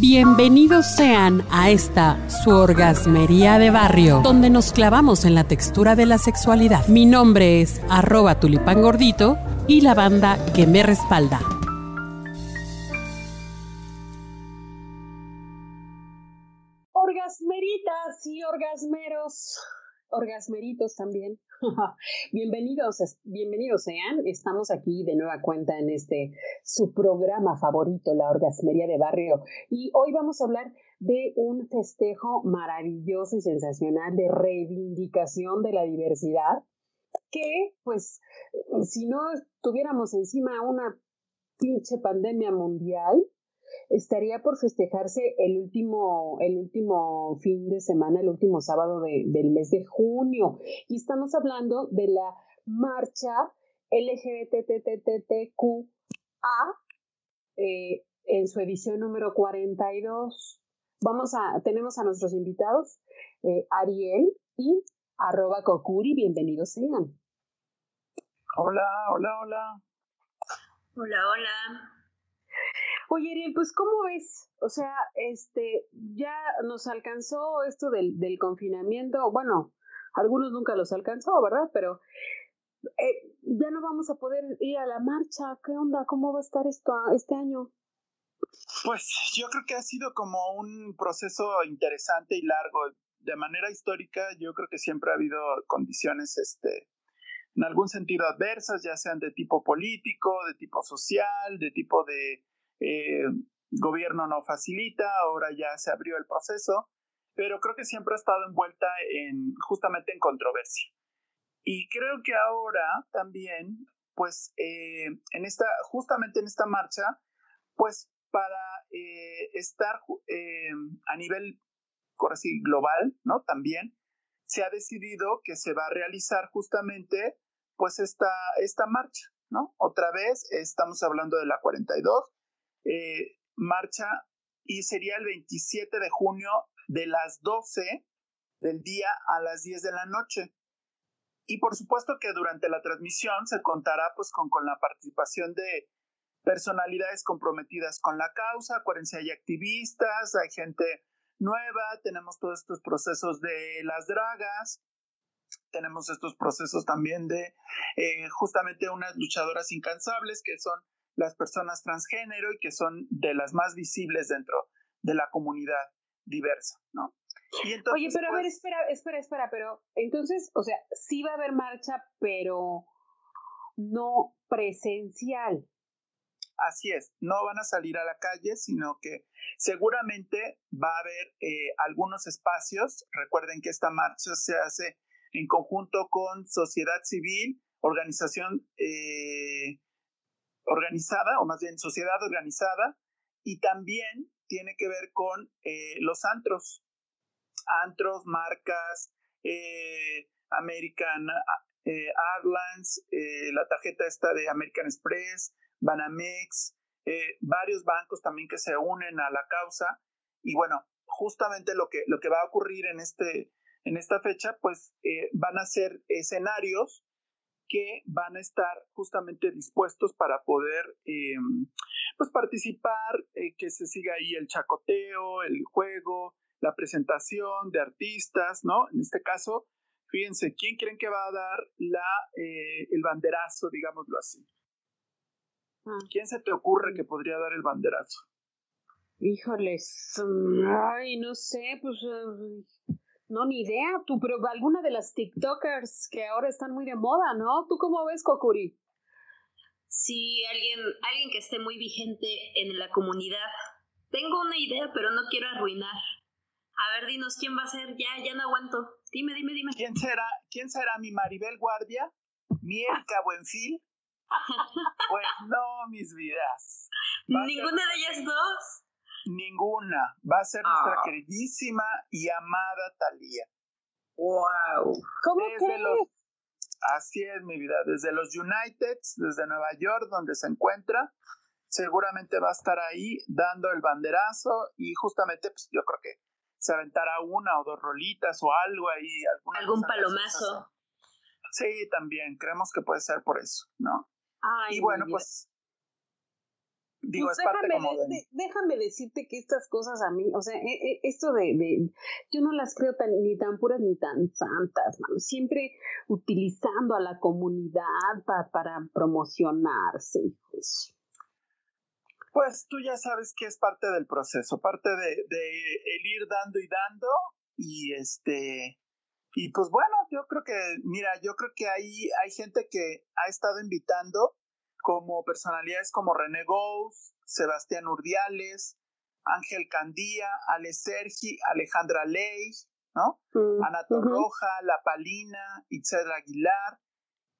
Bienvenidos sean a esta su orgasmería de barrio, donde nos clavamos en la textura de la sexualidad. Mi nombre es arroba tulipán gordito y la banda que me respalda. Orgasmeritas y orgasmeros orgasmeritos también. bienvenidos, bienvenidos sean. Estamos aquí de nueva cuenta en este su programa favorito, la orgasmería de barrio. Y hoy vamos a hablar de un festejo maravilloso y sensacional de reivindicación de la diversidad que, pues, si no tuviéramos encima una pinche pandemia mundial, estaría por festejarse el último, el último fin de semana, el último sábado del mes de junio. Y estamos hablando de la marcha LGBTTTQA eh, en su edición número 42. Vamos a, tenemos a nuestros invitados, eh, Ariel y arroba Kokuri, bienvenidos sean. Hola, hola, hola. Hola, hola. Oye, Ariel, pues ¿cómo ves? O sea, este, ya nos alcanzó esto del, del confinamiento, bueno, algunos nunca los alcanzó, ¿verdad? Pero eh, ya no vamos a poder ir a la marcha. ¿Qué onda? ¿Cómo va a estar esto este año? Pues yo creo que ha sido como un proceso interesante y largo. De manera histórica, yo creo que siempre ha habido condiciones, este, en algún sentido adversas, ya sean de tipo político, de tipo social, de tipo de eh, gobierno no facilita, ahora ya se abrió el proceso, pero creo que siempre ha estado envuelta en justamente en controversia. Y creo que ahora también, pues, eh, en esta, justamente en esta marcha, pues, para eh, estar a nivel, así, global, ¿no? También se ha decidido que se va a realizar justamente, pues, esta, esta marcha, ¿no? Otra vez, estamos hablando de la 42, eh, marcha y sería el 27 de junio de las 12 del día a las 10 de la noche. Y por supuesto que durante la transmisión se contará pues con, con la participación de personalidades comprometidas con la causa. Acuérdense, hay activistas, hay gente nueva, tenemos todos estos procesos de las dragas, tenemos estos procesos también de eh, justamente unas luchadoras incansables que son las personas transgénero y que son de las más visibles dentro de la comunidad diversa, ¿no? Oye, pero a ver, pues espera, espera, espera, pero entonces, o sea, sí va a haber marcha, pero no presencial. Así es, no van a salir a la calle, sino que seguramente va a haber eh, algunos espacios. Recuerden que esta marcha se hace en conjunto con sociedad civil, organización eh, organizada, o más bien sociedad organizada, y también tiene que ver con eh, los antros, antros, marcas, eh, American eh, Airlines, la tarjeta esta de American Express, Banamex, varios bancos también que se unen a la causa, y bueno, justamente lo que, lo que va a ocurrir en, este, en esta fecha, pues van a ser escenarios que van a estar justamente dispuestos para poder eh, pues participar, eh, que se siga ahí el chacoteo, el juego, la presentación de artistas, ¿no? En este caso, fíjense, ¿quién creen que va a dar la, eh, el banderazo, digámoslo así? Ah. ¿Quién se te ocurre que podría dar el banderazo? Híjoles, mm, ay, no sé, pues no, ni idea, tú, pero alguna de las TikTokers que ahora están muy de moda, ¿no? ¿Tú cómo ves, Kokuri? Sí, alguien, alguien que esté muy vigente en la comunidad. Tengo una idea, pero no quiero arruinar. A ver, dinos quién va a ser. Ya, ya no aguanto. Dime, dime, dime. ¿Quién será? ¿Quién será mi Maribel Guardia? ¿Mi Erika Buenfil? pues no, mis vidas. ¿Ninguna de ellas dos? Ninguna. Va a ser nuestra ah. queridísima y amada Talía. ¡Wow! ¿Cómo desde los, Así es, mi vida. Desde los Uniteds, desde Nueva York, donde se encuentra, seguramente va a estar ahí dando el banderazo y justamente, pues yo creo que se aventará una o dos rolitas o algo ahí. Algún palomazo. Sí, también. Creemos que puede ser por eso, ¿no? y bueno, pues digo, pues es parte como de... déjame decirte que estas cosas a mí, o sea, e, e, esto de, de, yo no las creo tan, ni tan puras ni tan santas, siempre utilizando a la comunidad para promocionarse. Pues. pues tú ya sabes que es parte del proceso, parte de, de el ir dando y dando y este y pues bueno, yo creo que, mira, yo creo que ahí hay gente que ha estado invitando como personalidades como René Gous, Sebastián Urdiales, Ángel Candía, Ale Sergi, Alejandra Ley, ¿no? Mm, Ana Torroja, La Palina, Itzel Aguilar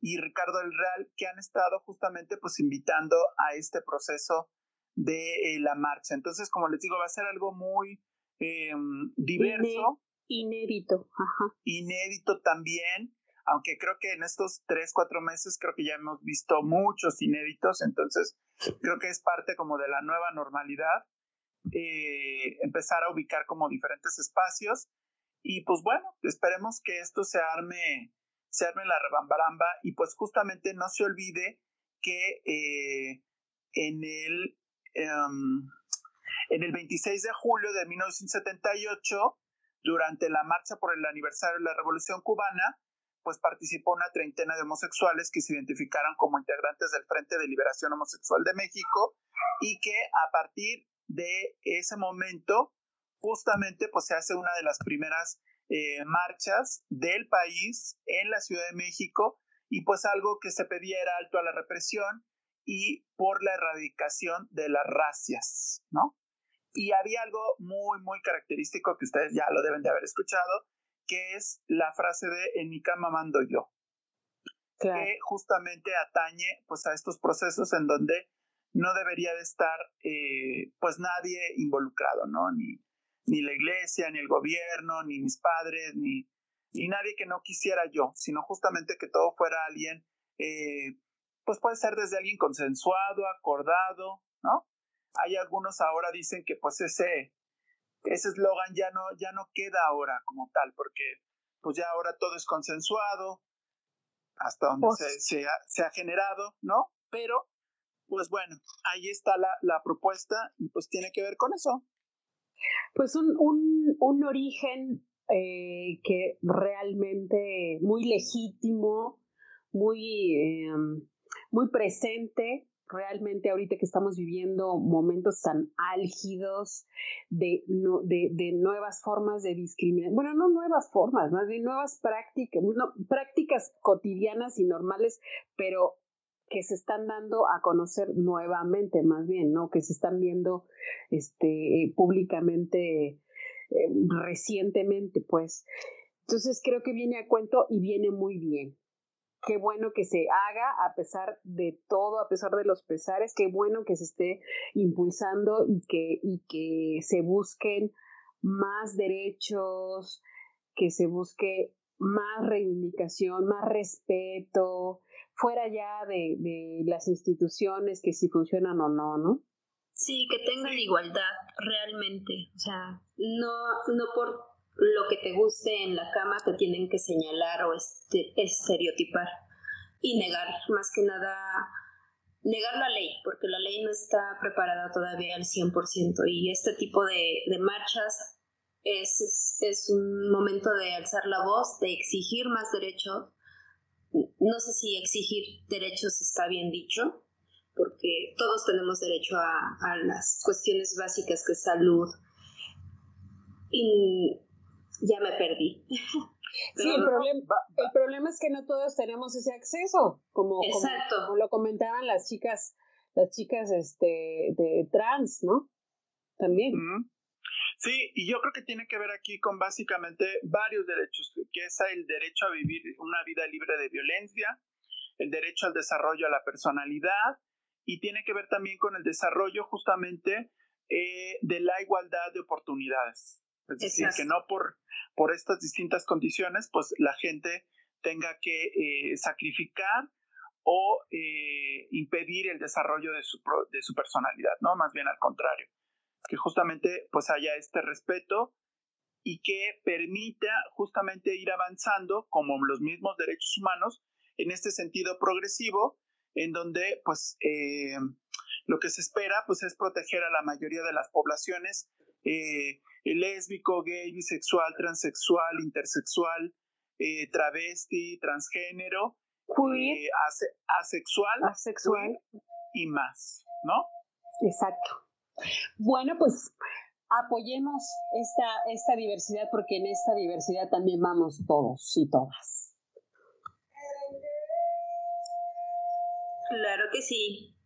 y Ricardo El Real, que han estado justamente pues invitando a este proceso de eh, la marcha. Entonces, como les digo, va a ser algo muy em, diverso. Inédito, ajá. Inédito también, aunque creo que en estos tres, cuatro meses creo que ya hemos visto muchos inéditos, entonces creo que es parte como de la nueva normalidad, eh, empezar a ubicar como diferentes espacios y pues bueno, esperemos que esto se arme, se arme la rebambaramba y pues justamente no se olvide que eh, en el... Em, en el 26 de julio de 1978 durante la marcha por el aniversario de la Revolución Cubana, pues participó una treintena de homosexuales que se identificaron como integrantes del Frente de Liberación Homosexual de México y que a partir de ese momento justamente pues se hace una de las primeras eh, marchas del país en la Ciudad de México y pues algo que se pedía era alto a la represión y por la erradicación de las racias, ¿no? Y había algo muy, muy característico que ustedes ya lo deben de haber escuchado, que es la frase de en mi cama mando yo. Que justamente atañe pues a estos procesos en donde no debería de estar eh, pues nadie involucrado, ¿no? Ni, ni la iglesia, ni el gobierno, ni mis padres, ni, ni nadie que no quisiera yo, sino justamente que todo fuera alguien, eh, pues puede ser desde alguien consensuado, acordado, ¿no? Hay algunos ahora dicen que pues ese ese eslogan ya no ya no queda ahora como tal porque pues ya ahora todo es consensuado hasta donde pues se, se, ha, generado, ¿no? Pero pues bueno, ahí está la, la propuesta y pues tiene que ver con eso. Pues un, un, un origen eh, que realmente muy legítimo, muy, eh, muy presente realmente ahorita que estamos viviendo momentos tan álgidos de, de, nuevas formas de discriminación, bueno, no nuevas formas, más bien nuevas prácticas, prácticas cotidianas y normales, pero que se están dando a conocer nuevamente, más bien, ¿no? Que se están viendo este, públicamente eh, recientemente, pues. Entonces creo que viene a cuento y viene muy bien qué bueno que se haga a pesar de todo, a pesar de los pesares, qué bueno que se esté impulsando y que, y que se busquen más derechos, que se busque más reivindicación, más respeto, fuera ya de, de las instituciones que si funcionan o no, ¿no? Sí, que tengan igualdad realmente, o sea, no, no por lo que te guste en la cama te tienen que señalar o este, estereotipar y negar, más que nada, negar la ley, porque la ley no está preparada todavía al 100% y este tipo de, de marchas es, es, un momento de alzar la voz, de exigir más derechos. No sé si exigir derechos está bien dicho, porque todos tenemos derecho a, a las cuestiones básicas que es salud, y ya me perdí. sí, el, problema, el problema es que no todos tenemos ese acceso, como, como, lo comentaban las chicas, las chicas este, de trans, ¿no? También. Sí, y yo creo que tiene que ver aquí con básicamente varios derechos, que es el derecho a vivir una vida libre de violencia, el derecho al desarrollo a la personalidad, y tiene que ver también con el desarrollo justamente eh, de la igualdad de oportunidades. Es decir, que no por, por estas distintas condiciones, pues la gente tenga que eh, sacrificar o eh, impedir el desarrollo de su, de su personalidad, ¿no? Más bien al contrario, que justamente pues haya este respeto y que permita justamente ir avanzando como los mismos derechos humanos en este sentido progresivo, en donde pues eh, lo que se espera pues es proteger a la mayoría de las poblaciones, eh, lésbico, gay, bisexual, transexual, intersexual, eh, travesti, transgénero, eh, asexual, asexual. y más, ¿no? Exacto. Bueno, pues apoyemos esta, esta diversidad porque en esta diversidad también vamos todos y todas. Claro que sí.